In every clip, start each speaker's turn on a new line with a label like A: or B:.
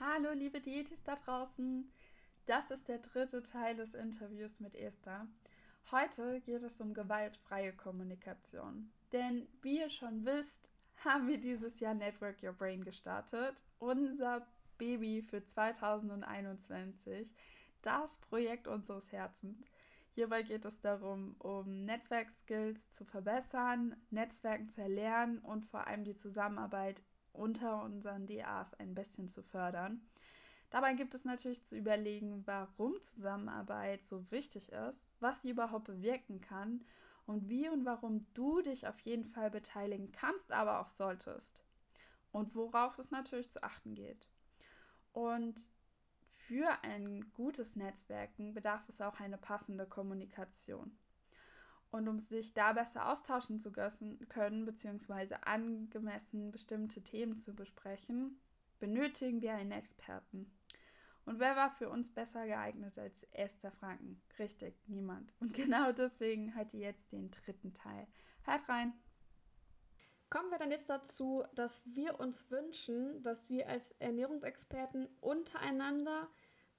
A: Hallo, liebe Dietis da draußen. Das ist der dritte Teil des Interviews mit Esther. Heute geht es um gewaltfreie Kommunikation. Denn wie ihr schon wisst, haben wir dieses Jahr Network Your Brain gestartet. Unser Baby für 2021. Das Projekt unseres Herzens. Hierbei geht es darum, um Netzwerkskills zu verbessern, Netzwerken zu erlernen und vor allem die Zusammenarbeit unter unseren DAs ein bisschen zu fördern. Dabei gibt es natürlich zu überlegen, warum Zusammenarbeit so wichtig ist, was sie überhaupt bewirken kann und wie und warum du dich auf jeden Fall beteiligen kannst, aber auch solltest. Und worauf es natürlich zu achten geht. Und für ein gutes Netzwerken bedarf es auch eine passende Kommunikation. Und um sich da besser austauschen zu können, beziehungsweise angemessen bestimmte Themen zu besprechen, benötigen wir einen Experten. Und wer war für uns besser geeignet als Esther Franken? Richtig, niemand. Und genau deswegen hört ihr jetzt den dritten Teil. Hört rein!
B: Kommen wir dann jetzt dazu, dass wir uns wünschen, dass wir als Ernährungsexperten untereinander,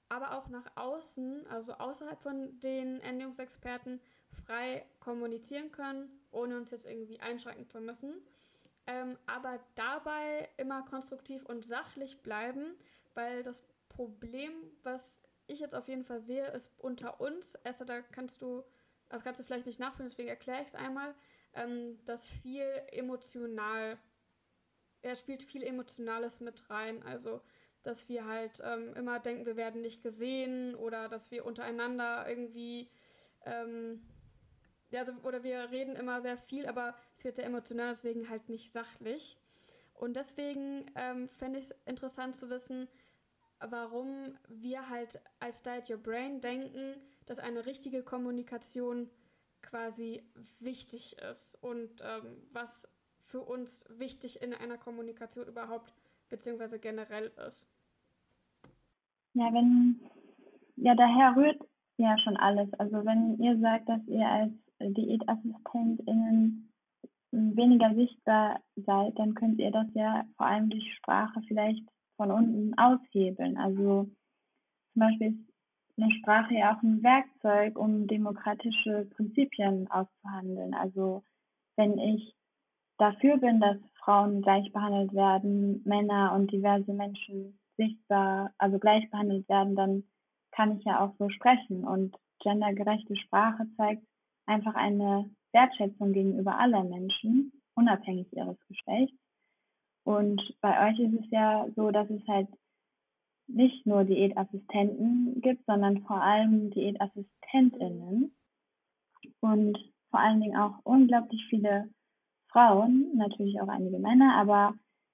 B: aber auch nach außen, also außerhalb von den Ernährungsexperten, frei kommunizieren können, ohne uns jetzt irgendwie einschränken zu müssen. Ähm, aber dabei immer konstruktiv und sachlich bleiben, weil das Problem, was ich jetzt auf jeden Fall sehe, ist unter uns. Esther, da kannst du, das kannst du vielleicht nicht nachfühlen, deswegen erkläre ich es einmal, ähm, dass viel emotional, er spielt viel Emotionales mit rein. Also, dass wir halt ähm, immer denken, wir werden nicht gesehen oder dass wir untereinander irgendwie ähm, ja, also, oder wir reden immer sehr viel, aber es wird sehr emotional, deswegen halt nicht sachlich. Und deswegen ähm, fände ich es interessant zu wissen, warum wir halt als Diet Your Brain denken, dass eine richtige Kommunikation quasi wichtig ist und ähm, was für uns wichtig in einer Kommunikation überhaupt beziehungsweise generell ist.
C: Ja, wenn ja daher rührt ja schon alles. Also wenn ihr sagt, dass ihr als DiätassistentInnen weniger sichtbar seid, dann könnt ihr das ja vor allem durch Sprache vielleicht von unten aushebeln. Also zum Beispiel ist eine Sprache ja auch ein Werkzeug, um demokratische Prinzipien auszuhandeln. Also wenn ich dafür bin, dass Frauen gleich behandelt werden, Männer und diverse Menschen sichtbar, also gleich behandelt werden, dann kann ich ja auch so sprechen. Und gendergerechte Sprache zeigt, einfach eine Wertschätzung gegenüber aller Menschen, unabhängig ihres Geschlechts. Und bei euch ist es ja so, dass es halt nicht nur Diätassistenten gibt, sondern vor allem Diätassistentinnen und vor allen Dingen auch unglaublich viele Frauen, natürlich auch einige Männer, aber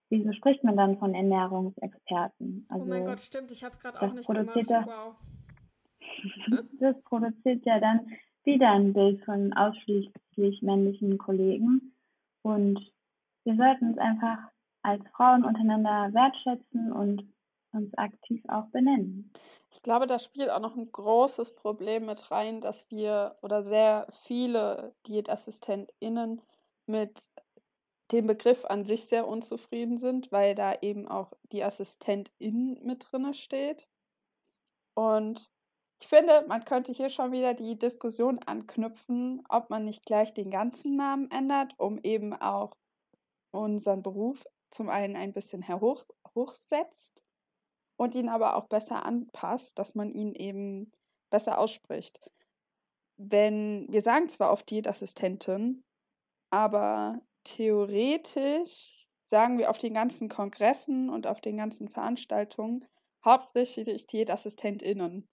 C: wieso spricht man dann von Ernährungsexperten?
B: Also, oh mein also Gott, stimmt, ich habe es gerade auch nicht gemacht.
C: Das,
B: wow.
C: das produziert ja dann wieder ein Bild von ausschließlich männlichen Kollegen. Und wir sollten uns einfach als Frauen untereinander wertschätzen und uns aktiv auch benennen.
A: Ich glaube, da spielt auch noch ein großes Problem mit rein, dass wir oder sehr viele DiätassistentInnen mit dem Begriff an sich sehr unzufrieden sind, weil da eben auch die Assistentin mit drin steht. Und ich finde, man könnte hier schon wieder die Diskussion anknüpfen, ob man nicht gleich den ganzen Namen ändert, um eben auch unseren Beruf zum einen ein bisschen hoch, hochsetzt und ihn aber auch besser anpasst, dass man ihn eben besser ausspricht. Wenn wir sagen zwar oft Diätassistentin, aber theoretisch sagen wir auf den ganzen Kongressen und auf den ganzen Veranstaltungen hauptsächlich DiätassistentInnen.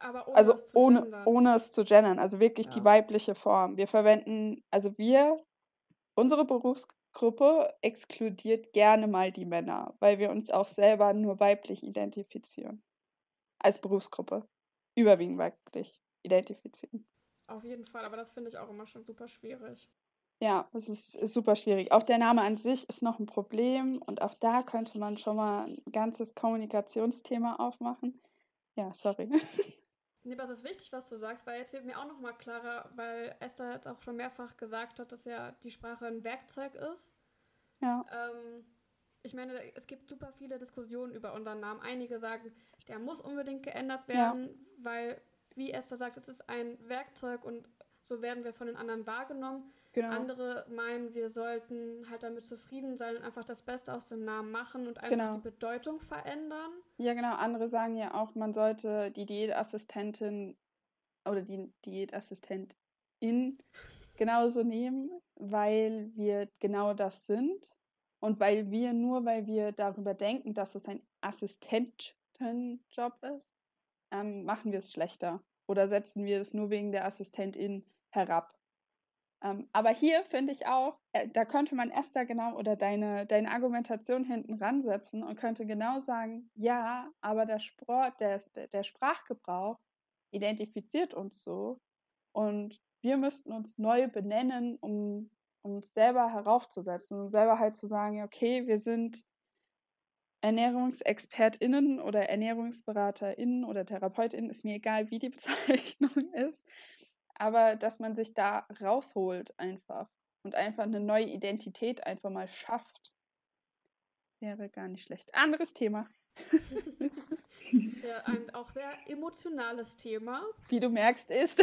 B: Aber ohne
A: also
B: es
A: ohne,
B: gendern.
A: ohne es zu gendern, also wirklich
B: Ja.
A: die weibliche Form. Wir verwenden, also wir, unsere Berufsgruppe exkludiert gerne mal die Männer, weil wir uns auch selber nur weiblich identifizieren. Als Berufsgruppe. Überwiegend weiblich identifizieren.
B: Auf jeden Fall, aber das finde ich auch immer schon super schwierig.
A: Ja, es ist, ist super schwierig. Auch der Name an sich ist noch ein Problem und auch da könnte man schon mal ein ganzes Kommunikationsthema aufmachen. Ja, sorry.
B: Nee, aber es ist wichtig, was du sagst, weil jetzt wird mir auch nochmal klarer, weil Esther jetzt auch schon mehrfach gesagt hat, dass ja die Sprache ein Werkzeug ist.
A: Ja.
B: Ähm, ich meine, es gibt super viele Diskussionen über unseren Namen. Einige sagen, der muss unbedingt geändert werden, ja. weil, wie Esther sagt, es ist ein Werkzeug und so werden wir von den anderen wahrgenommen. Genau. Andere meinen, wir sollten halt damit zufrieden sein und einfach das Beste aus dem Namen machen und einfach genau. die Bedeutung verändern.
A: Ja, genau. Andere sagen ja auch, man sollte die Diätassistentin oder die Diätassistentin genauso nehmen, weil wir genau das sind und weil wir nur, weil wir darüber denken, dass es ein Assistentenjob ist, ähm, machen wir es schlechter oder setzen wir es nur wegen der Assistentin herab. Ähm, aber hier finde ich auch, äh, da könnte man Esther genau oder deine, deine Argumentation hinten ransetzen und könnte genau sagen, ja, aber der, Sport, der, der Sprachgebrauch identifiziert uns so und wir müssten uns neu benennen, um, um uns selber heraufzusetzen und selber halt zu sagen, okay, wir sind ErnährungsexpertInnen oder ErnährungsberaterInnen oder TherapeutInnen, ist mir egal, wie die Bezeichnung ist aber dass man sich da rausholt einfach und einfach eine neue Identität einfach mal schafft, wäre gar nicht schlecht. Anderes Thema.
B: ja, ein auch sehr emotionales Thema.
A: Wie du merkst, ist.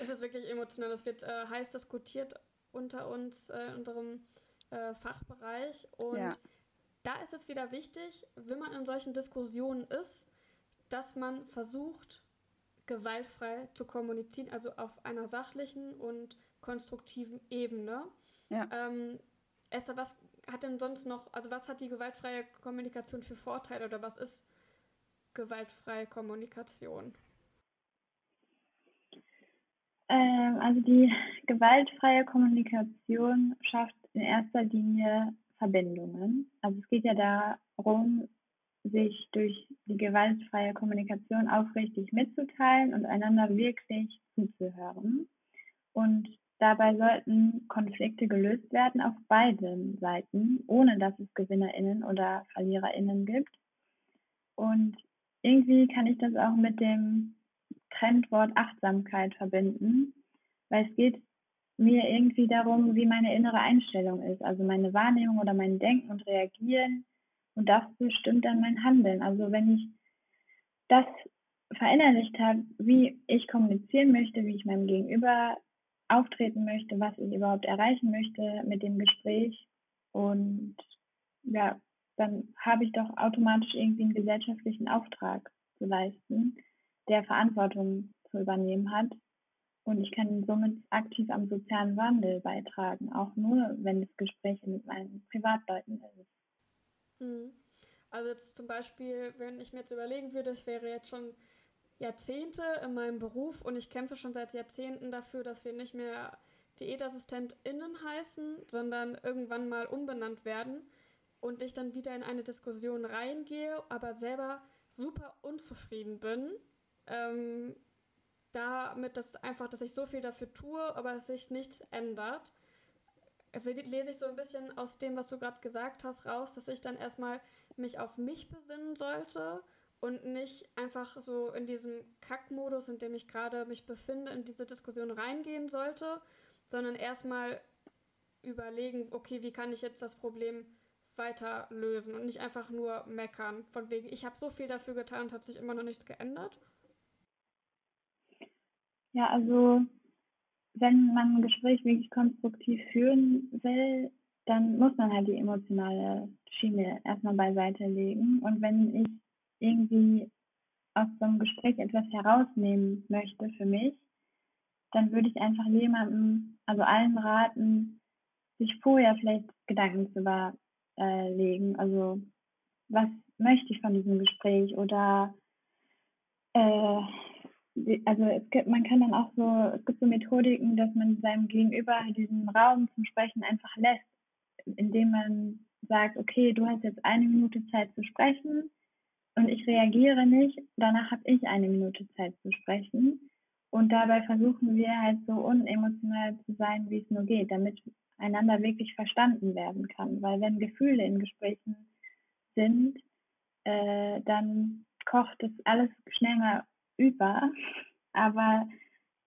B: es ist wirklich emotional. Es wird äh, heiß diskutiert unter uns, äh, in unserem äh, Fachbereich. Und ja. da ist es wieder wichtig, wenn man in solchen Diskussionen ist, dass man versucht, gewaltfrei zu kommunizieren, also auf einer sachlichen und konstruktiven Ebene. Ja. Ähm, Esther, was hat denn sonst noch, also was hat die gewaltfreie Kommunikation für Vorteile oder was ist gewaltfreie Kommunikation?
C: Ähm, also die gewaltfreie Kommunikation schafft in erster Linie Verbindungen. Also es geht ja darum, sich durch die gewaltfreie Kommunikation aufrichtig mitzuteilen und einander wirklich zuzuhören. Und dabei sollten Konflikte gelöst werden auf beiden Seiten, ohne dass es GewinnerInnen oder VerliererInnen gibt. Und irgendwie kann ich das auch mit dem Trendwort Achtsamkeit verbinden, weil es geht mir irgendwie darum, wie meine innere Einstellung ist, also meine Wahrnehmung oder mein Denken und Reagieren und das bestimmt dann mein Handeln. Also wenn ich das verinnerlicht habe, wie ich kommunizieren möchte, wie ich meinem Gegenüber auftreten möchte, was ich überhaupt erreichen möchte mit dem Gespräch und ja, dann habe ich doch automatisch irgendwie einen gesellschaftlichen Auftrag zu leisten, der Verantwortung zu übernehmen hat. Und ich kann somit aktiv am sozialen Wandel beitragen, auch nur, wenn das Gespräch mit meinen Privatleuten ist.
B: Mhm. Also jetzt zum Beispiel, wenn ich mir jetzt überlegen würde, ich wäre jetzt schon Jahrzehnte in meinem Beruf und ich kämpfe schon seit Jahrzehnten dafür, dass wir nicht mehr DiätassistentInnen heißen, sondern irgendwann mal umbenannt werden und ich dann wieder in eine Diskussion reingehe, aber selber super unzufrieden bin. Ähm, damit das einfach, dass ich so viel dafür tue, aber es sich nichts ändert also lese ich so ein bisschen aus dem, was du gerade gesagt hast, raus, dass ich dann erstmal mich auf mich besinnen sollte und nicht einfach so in diesem Kackmodus, in dem ich gerade mich befinde, in diese Diskussion reingehen sollte, sondern erstmal überlegen, okay, wie kann ich jetzt das Problem weiter lösen und nicht einfach nur meckern. Von wegen, ich habe so viel dafür getan, es hat sich immer noch nichts geändert.
C: Ja, also wenn man ein Gespräch wirklich konstruktiv führen will, dann muss man halt die emotionale Schiene erstmal beiseite legen. Und wenn ich irgendwie aus so einem Gespräch etwas herausnehmen möchte für mich, dann würde ich einfach jemandem, also allen raten, sich vorher vielleicht Gedanken zu überlegen. Also was möchte ich von diesem Gespräch oder äh, also es gibt, man kann dann auch so, es gibt so Methodiken, dass man seinem Gegenüber diesen Raum zum Sprechen einfach lässt, indem man sagt, okay, du hast jetzt eine Minute Zeit zu sprechen und ich reagiere nicht, danach habe ich eine Minute Zeit zu sprechen. Und dabei versuchen wir halt so unemotional zu sein, wie es nur geht, damit einander wirklich verstanden werden kann. Weil wenn Gefühle in Gesprächen sind, äh, dann kocht das alles schnell mal über, aber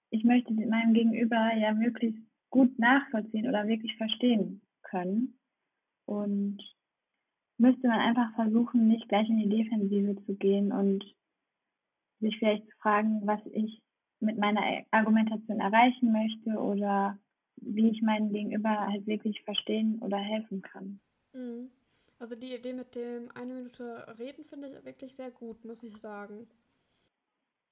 C: ich möchte meinem Gegenüber ja möglichst gut nachvollziehen oder wirklich verstehen können. und müsste man einfach versuchen, nicht gleich in die Defensive zu gehen und sich vielleicht zu fragen, was ich mit meiner Argumentation erreichen möchte oder wie ich meinen Gegenüber halt wirklich verstehen oder helfen kann.
B: Mhm. Also die Idee mit dem eine Minute reden finde ich wirklich sehr gut, muss ich sagen.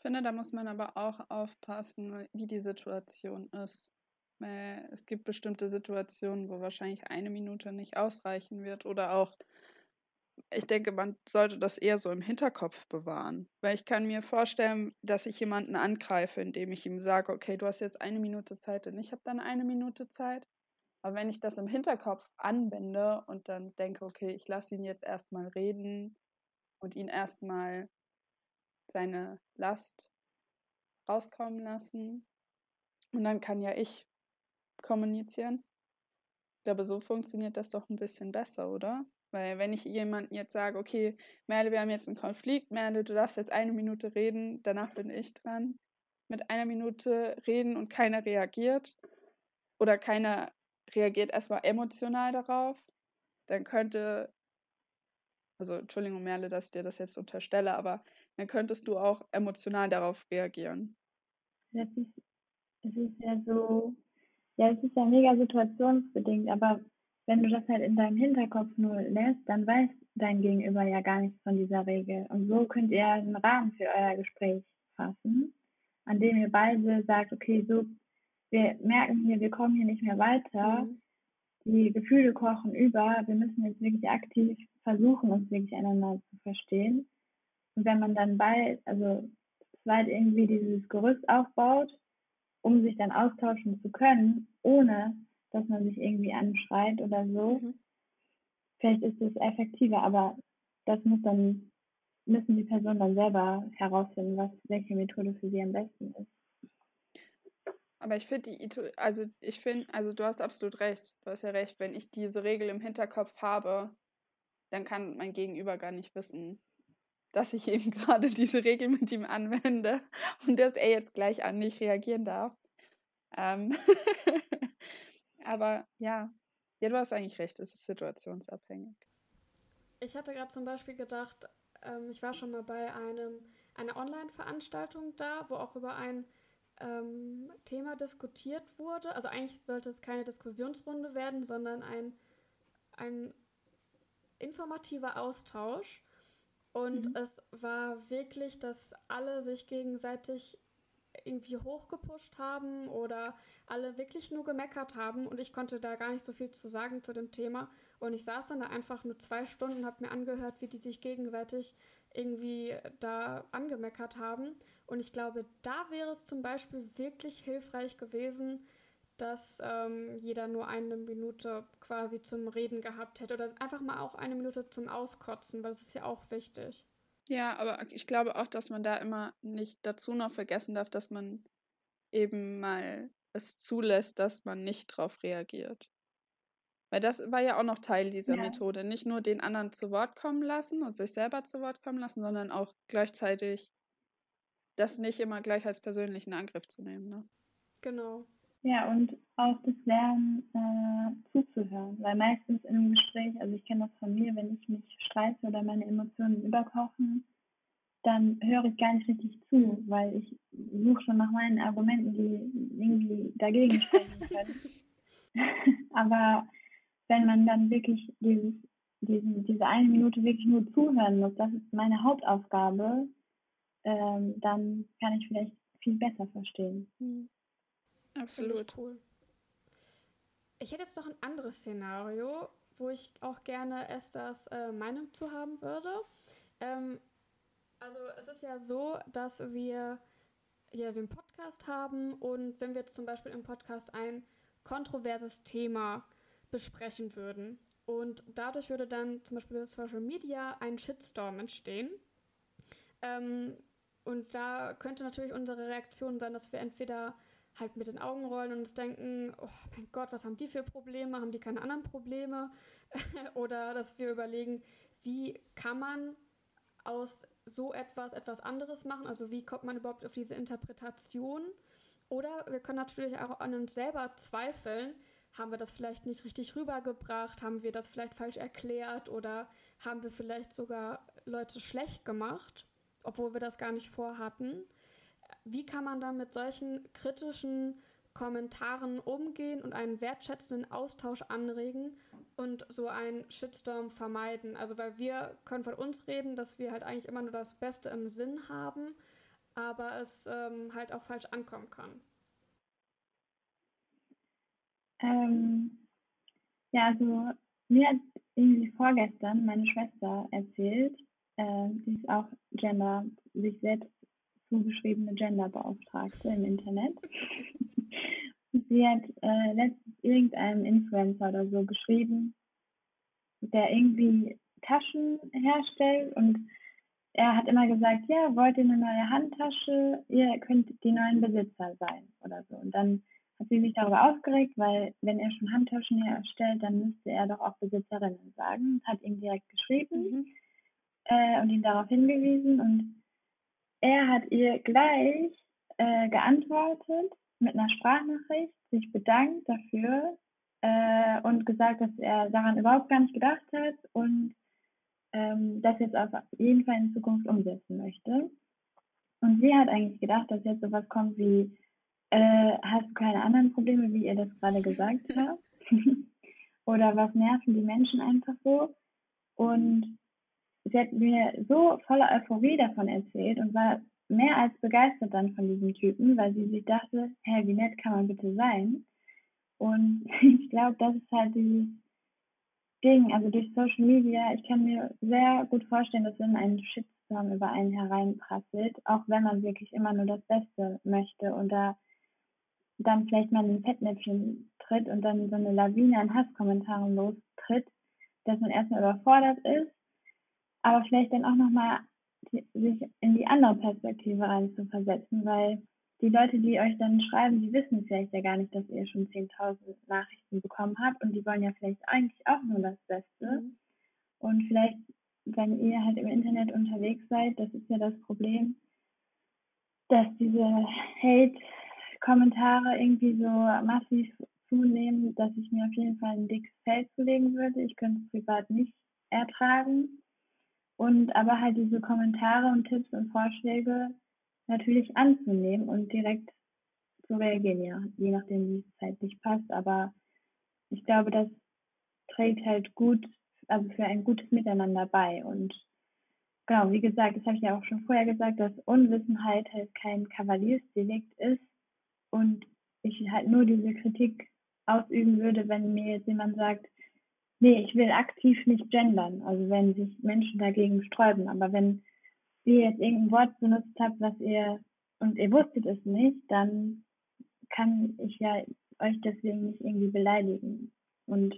A: Finde, da muss man aber auch aufpassen, wie die Situation ist. Es gibt bestimmte Situationen, wo wahrscheinlich eine Minute nicht ausreichen wird oder auch ich denke, man sollte das eher so im Hinterkopf bewahren. Weil ich kann mir vorstellen, dass ich jemanden angreife, indem ich ihm sage, okay, du hast jetzt eine Minute Zeit und ich habe dann eine Minute Zeit. Aber wenn ich das im Hinterkopf anwende und dann denke, okay, ich lasse ihn jetzt erstmal reden und ihn erstmal seine Last rauskommen lassen. Und dann kann ja ich kommunizieren. Ich glaube, so funktioniert das doch ein bisschen besser, oder? Weil wenn ich jemandem jetzt sage, okay, Merle, wir haben jetzt einen Konflikt, Merle, du darfst jetzt eine Minute reden, danach bin ich dran. Mit einer Minute reden und keiner reagiert oder keiner reagiert erstmal emotional darauf, dann könnte, also Entschuldigung, Merle, dass ich dir das jetzt unterstelle, aber dann könntest du auch emotional darauf reagieren.
C: Das ist, das ist ja so, ja, es ist ja mega situationsbedingt, aber wenn du das halt in deinem Hinterkopf nur lässt, dann weiß dein Gegenüber ja gar nichts von dieser Regel. Und so könnt ihr einen Rahmen für euer Gespräch fassen, an dem ihr beide sagt, okay, so, wir merken hier, wir kommen hier nicht mehr weiter. Mhm. Die Gefühle kochen über. Wir müssen jetzt wirklich aktiv versuchen, uns wirklich einander zu verstehen. Und wenn man dann bald, also zweit irgendwie dieses Gerüst aufbaut, um sich dann austauschen zu können, ohne dass man sich irgendwie anschreit oder so. Mhm. Vielleicht ist es effektiver, aber das muss dann, müssen die Personen dann selber herausfinden, was, welche Methode für sie am besten ist.
A: Aber ich finde die, also ich finde, also du hast absolut recht. Du hast ja recht, wenn ich diese Regel im Hinterkopf habe, dann kann mein Gegenüber gar nicht wissen, dass ich eben gerade diese Regel mit ihm anwende und dass er jetzt gleich an nicht reagieren darf. Ähm Aber ja, ja, du hast eigentlich recht, es ist situationsabhängig.
B: Ich hatte gerade zum Beispiel gedacht, ähm, ich war schon mal bei einem, einer Online-Veranstaltung da, wo auch über ein ähm, Thema diskutiert wurde. Also eigentlich sollte es keine Diskussionsrunde werden, sondern ein, ein informativer Austausch. Und mhm. es war wirklich, dass alle sich gegenseitig irgendwie hochgepusht haben oder alle wirklich nur gemeckert haben und ich konnte da gar nicht so viel zu sagen zu dem Thema. Und ich saß dann da einfach nur zwei Stunden und habe mir angehört, wie die sich gegenseitig irgendwie da angemeckert haben. Und ich glaube, da wäre es zum Beispiel wirklich hilfreich gewesen, dass ähm, jeder nur eine Minute quasi zum Reden gehabt hätte oder einfach mal auch eine Minute zum Auskotzen, weil das ist ja auch wichtig.
A: Ja, aber ich glaube auch, dass man da immer nicht dazu noch vergessen darf, dass man eben mal es zulässt, dass man nicht drauf reagiert. Weil das war ja auch noch Teil dieser ja. Methode. Nicht nur den anderen zu Wort kommen lassen und sich selber zu Wort kommen lassen, sondern auch gleichzeitig das nicht immer gleich als persönlichen Angriff zu nehmen. Ne?
B: Genau.
C: Ja, und auch das Lernen äh, zuzuhören. Weil meistens in einem Gespräch, also ich kenne das von mir, wenn ich mich streite oder meine Emotionen überkochen, dann höre ich gar nicht richtig zu, weil ich suche schon nach meinen Argumenten, die irgendwie dagegen sprechen können. Aber wenn man dann wirklich dieses, diesen, diese eine Minute wirklich nur zuhören muss, das ist meine Hauptaufgabe, ähm, dann kann ich vielleicht viel besser verstehen. Mhm.
A: Absolut. Ich cool.
B: Ich hätte jetzt noch ein anderes Szenario, wo ich auch gerne Esthers äh, Meinung zu haben würde. Ähm, also es ist ja so, dass wir hier den Podcast haben und wenn wir jetzt zum Beispiel im Podcast ein kontroverses Thema besprechen würden und dadurch würde dann zum Beispiel bei Social Media ein Shitstorm entstehen. Ähm, und da könnte natürlich unsere Reaktion sein, dass wir entweder halt mit den Augen rollen und uns denken, oh mein Gott, was haben die für Probleme? Haben die keine anderen Probleme? Oder dass wir überlegen, wie kann man aus so etwas etwas anderes machen? Also wie kommt man überhaupt auf diese Interpretation? Oder wir können natürlich auch an uns selber zweifeln, haben wir das vielleicht nicht richtig rübergebracht, haben wir das vielleicht falsch erklärt oder haben wir vielleicht sogar Leute schlecht gemacht, obwohl wir das gar nicht vorhatten. Wie kann man dann mit solchen kritischen Kommentaren umgehen und einen wertschätzenden Austausch anregen und so einen Shitstorm vermeiden? Also weil wir können von uns reden, dass wir halt eigentlich immer nur das Beste im Sinn haben, aber es ähm, halt auch falsch ankommen kann.
C: Ähm, ja, also mir hat irgendwie vorgestern meine Schwester erzählt, äh, sie ist auch Gender, sich selbst zugeschriebene Genderbeauftragte im Internet. sie hat äh, letztens irgendeinem Influencer oder so geschrieben, der irgendwie Taschen herstellt und er hat immer gesagt, ja, wollt ihr eine neue Handtasche? Ihr könnt die neuen Besitzer sein oder so. Und dann hat sie sich darüber aufgeregt, weil wenn er schon Handtaschen herstellt, dann müsste er doch auch Besitzerinnen sagen. Hat ihm direkt geschrieben mhm. äh, und ihn darauf hingewiesen und er hat ihr gleich äh, geantwortet mit einer Sprachnachricht, sich bedankt dafür äh, und gesagt, dass er daran überhaupt gar nicht gedacht hat und ähm, das jetzt auf jeden Fall in Zukunft umsetzen möchte. Und sie hat eigentlich gedacht, dass jetzt sowas kommt wie äh, hast du keine anderen Probleme, wie ihr das gerade gesagt habt? Oder was nerven die Menschen einfach so? Und sie hat mir so voller Euphorie davon erzählt und war mehr als begeistert dann von diesem Typen, weil sie sich dachte, hä, wie nett kann man bitte sein? Und ich glaube, das ist halt dieses Ding, also durch Social Media, ich kann mir sehr gut vorstellen, dass wenn ein Shitstorm über einen hereinprasselt, auch wenn man wirklich immer nur das Beste möchte und da dann vielleicht mal in ein Fettnäpfchen tritt und dann so eine Lawine an Hasskommentaren lostritt, dass man erstmal überfordert ist, aber vielleicht dann auch nochmal sich in die andere Perspektive rein zu versetzen, weil die Leute, die euch dann schreiben, die wissen vielleicht ja gar nicht, dass ihr schon 10.000 Nachrichten bekommen habt und die wollen ja vielleicht eigentlich auch nur das Beste. Mhm. Und vielleicht, wenn ihr halt im Internet unterwegs seid, das ist ja das Problem, dass diese Hate Kommentare irgendwie so massiv zunehmen, dass ich mir auf jeden Fall ein dickes Feld zulegen würde. Ich könnte es privat nicht ertragen. Und aber halt diese Kommentare und Tipps und Vorschläge natürlich anzunehmen und direkt zu reagieren, ja, je nachdem, wie es zeitlich passt. Aber ich glaube, das trägt halt gut, also für ein gutes Miteinander bei. Und genau, wie gesagt, das habe ich ja auch schon vorher gesagt, dass Unwissenheit halt kein Kavaliersdelikt ist, und ich halt nur diese Kritik ausüben würde, wenn mir jetzt jemand sagt, nee, ich will aktiv nicht gendern, also wenn sich Menschen dagegen sträuben, aber wenn ihr jetzt irgendein Wort benutzt habt, was ihr und ihr wusstet es nicht, dann kann ich ja euch deswegen nicht irgendwie beleidigen. Und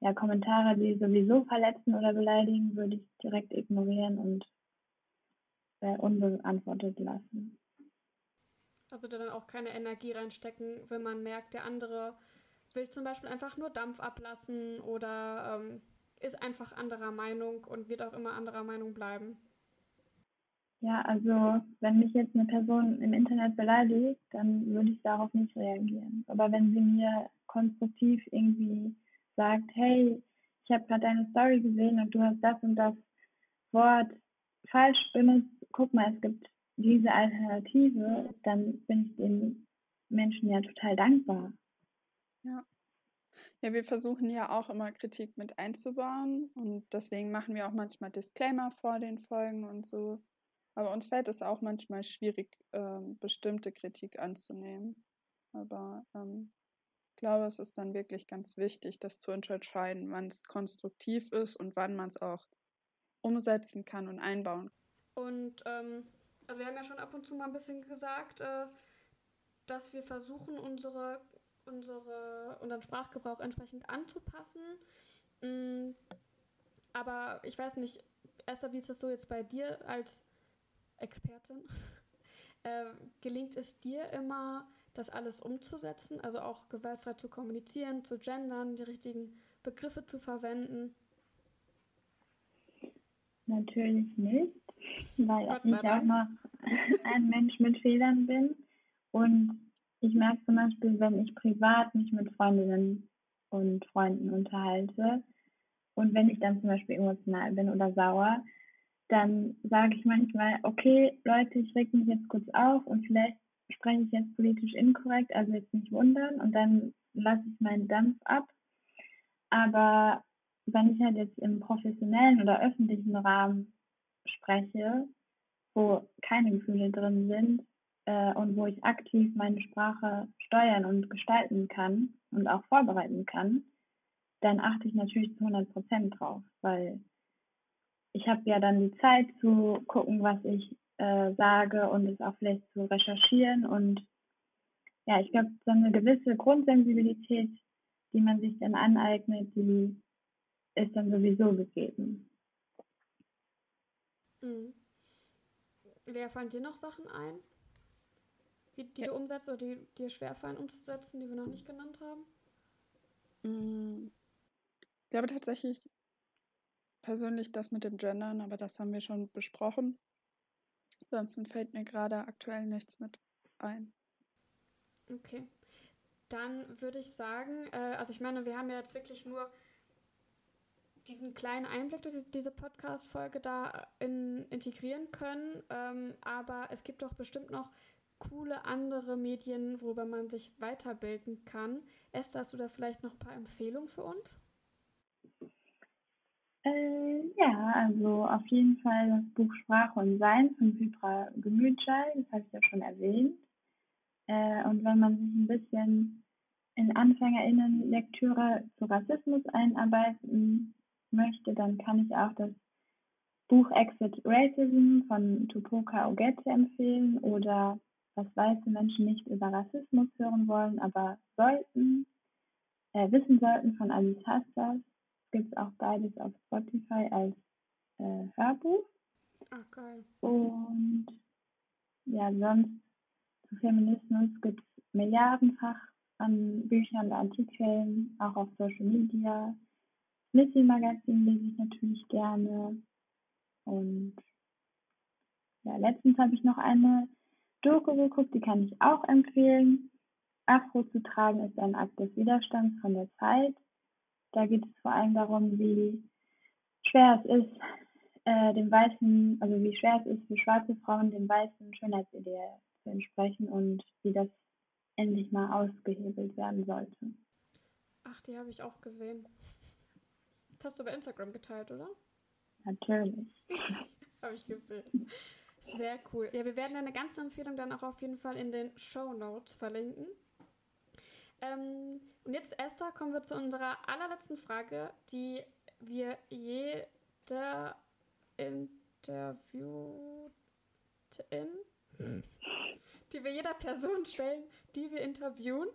C: ja, Kommentare, die sowieso verletzen oder beleidigen, würde ich direkt ignorieren und äh, unbeantwortet lassen.
B: Also da dann auch keine Energie reinstecken, wenn man merkt, der andere will zum Beispiel einfach nur Dampf ablassen oder ähm, ist einfach anderer Meinung und wird auch immer anderer Meinung bleiben.
C: Ja, also wenn mich jetzt eine Person im Internet beleidigt, dann würde ich darauf nicht reagieren. Aber wenn sie mir konstruktiv irgendwie sagt, hey, ich habe gerade deine Story gesehen und du hast das und das Wort falsch benutzt, guck mal, es gibt diese Alternative, dann bin ich den Menschen ja total dankbar.
A: Ja. Ja, wir versuchen ja auch immer Kritik mit einzubauen und deswegen machen wir auch manchmal Disclaimer vor den Folgen und so. Aber uns fällt es auch manchmal schwierig, ähm, bestimmte Kritik anzunehmen. Aber ähm, ich glaube, es ist dann wirklich ganz wichtig, das zu unterscheiden, wann es konstruktiv ist und wann man es auch umsetzen kann und einbauen.
B: Und ähm, also wir haben ja schon ab und zu mal ein bisschen gesagt, äh, dass wir versuchen, unsere, unsere, unseren Sprachgebrauch entsprechend anzupassen. Mm, aber ich weiß nicht, Esther, wie ist das so jetzt bei dir als Expertin? äh, gelingt es dir immer, das alles umzusetzen, also auch gewaltfrei zu kommunizieren, zu gendern, die richtigen Begriffe zu verwenden?
C: Natürlich nicht, weil Gott ich auch noch ein Mensch mit Fehlern bin. Und ich merke zum Beispiel, wenn ich privat mich mit Freundinnen und Freunden unterhalte. Und wenn ich dann zum Beispiel emotional bin oder sauer, dann sage ich manchmal, okay, Leute, ich reg mich jetzt kurz auf und vielleicht spreche ich jetzt politisch inkorrekt, also jetzt nicht wundern und dann lasse ich meinen Dampf ab. Aber wenn ich halt jetzt im professionellen oder öffentlichen Rahmen spreche, wo keine Gefühle drin sind äh, und wo ich aktiv meine Sprache steuern und gestalten kann und auch vorbereiten kann, dann achte ich natürlich zu 100 Prozent drauf, weil ich habe ja dann die Zeit zu gucken, was ich äh, sage und es auch vielleicht zu recherchieren und ja, ich glaube, so eine gewisse Grundsensibilität, die man sich dann aneignet, die ist dann sowieso gegeben.
B: Mhm. Lea, fallen dir noch Sachen ein, die, die ja. du umsetzt oder die dir schwerfallen umzusetzen, die wir noch nicht genannt haben?
A: Mhm. Ich glaube tatsächlich persönlich das mit dem Gendern, aber das haben wir schon besprochen. Ansonsten fällt mir gerade aktuell nichts mit ein.
B: Okay. Dann würde ich sagen, äh, also ich meine, wir haben ja jetzt wirklich nur diesen kleinen Einblick durch diese Podcast-Folge da in, integrieren können. Ähm, aber es gibt doch bestimmt noch coole andere Medien, worüber man sich weiterbilden kann. Esther, hast du da vielleicht noch ein paar Empfehlungen für uns?
C: Äh, ja, also auf jeden Fall das Buch Sprache und Sein von Vibra Gemütschei, das habe ich ja schon erwähnt. Äh, und wenn man sich ein bisschen in AnfängerInnen-Lektüre zu Rassismus einarbeiten möchte, dann kann ich auch das Buch Exit Racism von Tupoka Ogette empfehlen oder was weiße Menschen nicht über Rassismus hören wollen, aber sollten, äh, wissen sollten von Alice Hastas gibt es auch beides auf Spotify als äh, Hörbuch.
B: Ach, geil.
C: Und ja, sonst zu Feminismus gibt es milliardenfach an Büchern und Artikeln, auch auf Social Media. Missy Magazin lese ich natürlich gerne. Und ja, letztens habe ich noch eine Doku geguckt, die kann ich auch empfehlen. Afro zu tragen ist ein Akt des Widerstands von der Zeit. Da geht es vor allem darum, wie schwer es ist, äh, dem weißen, also wie schwer es ist für schwarze Frauen dem weißen Schönheitsideal zu entsprechen und wie das endlich mal ausgehebelt werden sollte.
B: Ach, die habe ich auch gesehen. Das hast du bei Instagram geteilt, oder?
C: Natürlich.
B: habe ich gesehen. Sehr cool. Ja, wir werden eine ganze Empfehlung dann auch auf jeden Fall in den Show Notes verlinken. Ähm, und jetzt, Esther, kommen wir zu unserer allerletzten Frage, die wir jeder Interviewten, die wir jeder Person stellen, die wir interviewen.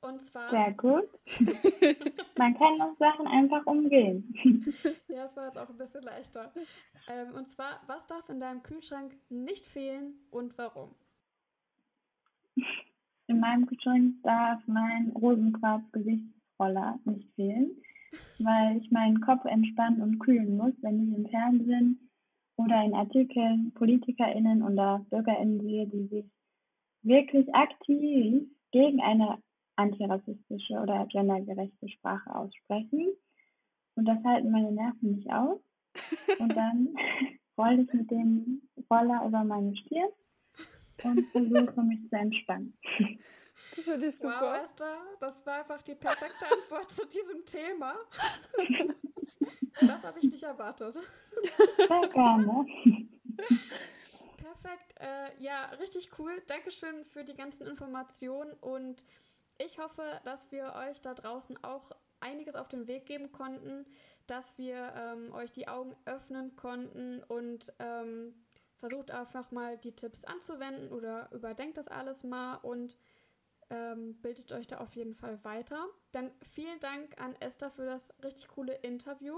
B: Und zwar.
C: Sehr gut. Man kann auch Sachen einfach umgehen.
B: ja, es war jetzt auch ein bisschen leichter. Ähm, und zwar, was darf in deinem Kühlschrank nicht fehlen und warum?
C: In meinem Kühlschrank darf mein Rosenquarz-Gesichtsroller nicht fehlen, weil ich meinen Kopf entspannen und kühlen muss, wenn ich im Fernsehen oder in Artikeln PolitikerInnen oder BürgerInnen sehe, die sich wirklich aktiv gegen eine antirassistische oder gendergerechte Sprache aussprechen. Und das halten meine Nerven nicht aus. Und dann rolle ich mit dem Roller über meine Stirn und versuche mich zu entspannen.
B: Das finde ich super. Wow, Esther, das war einfach die perfekte Antwort zu diesem Thema. Das habe ich nicht erwartet.
C: Sehr gerne.
B: Perfekt. Äh, ja, richtig cool. Dankeschön für die ganzen Informationen und ich hoffe, dass wir euch da draußen auch einiges auf den Weg geben konnten, dass wir ähm, euch die Augen öffnen konnten und ähm, versucht einfach mal die Tipps anzuwenden oder überdenkt das alles mal und ähm, bildet euch da auf jeden Fall weiter. Dann vielen Dank an Esther für das richtig coole Interview.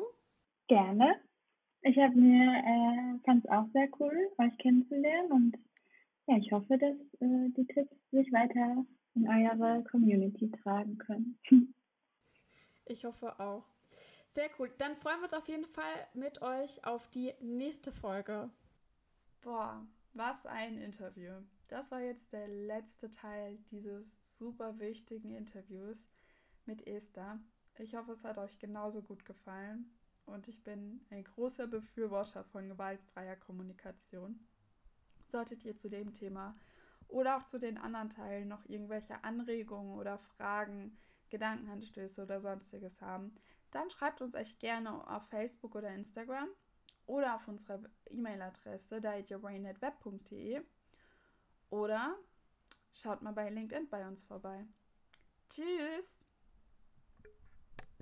C: Gerne. Ich habe mir, äh, fand es auch sehr cool, euch kennenzulernen und ja, ich hoffe, dass äh, die Tipps sich weiter in eure Community tragen können.
B: Ich hoffe auch. Sehr cool. Dann freuen wir uns auf jeden Fall mit euch auf die nächste Folge.
A: Boah, was ein Interview. Das war jetzt der letzte Teil dieses super wichtigen Interviews mit Esther. Ich hoffe, es hat euch genauso gut gefallen und ich bin ein großer Befürworter von gewaltfreier Kommunikation. Solltet ihr zu dem Thema oder auch zu den anderen Teilen noch irgendwelche Anregungen oder Fragen, Gedankenanstöße oder sonstiges haben, dann schreibt uns echt gerne auf Facebook oder Instagram oder auf unserer E-Mail-Adresse dietyourbrain.web.de oder schaut mal bei LinkedIn bei uns vorbei. Tschüss!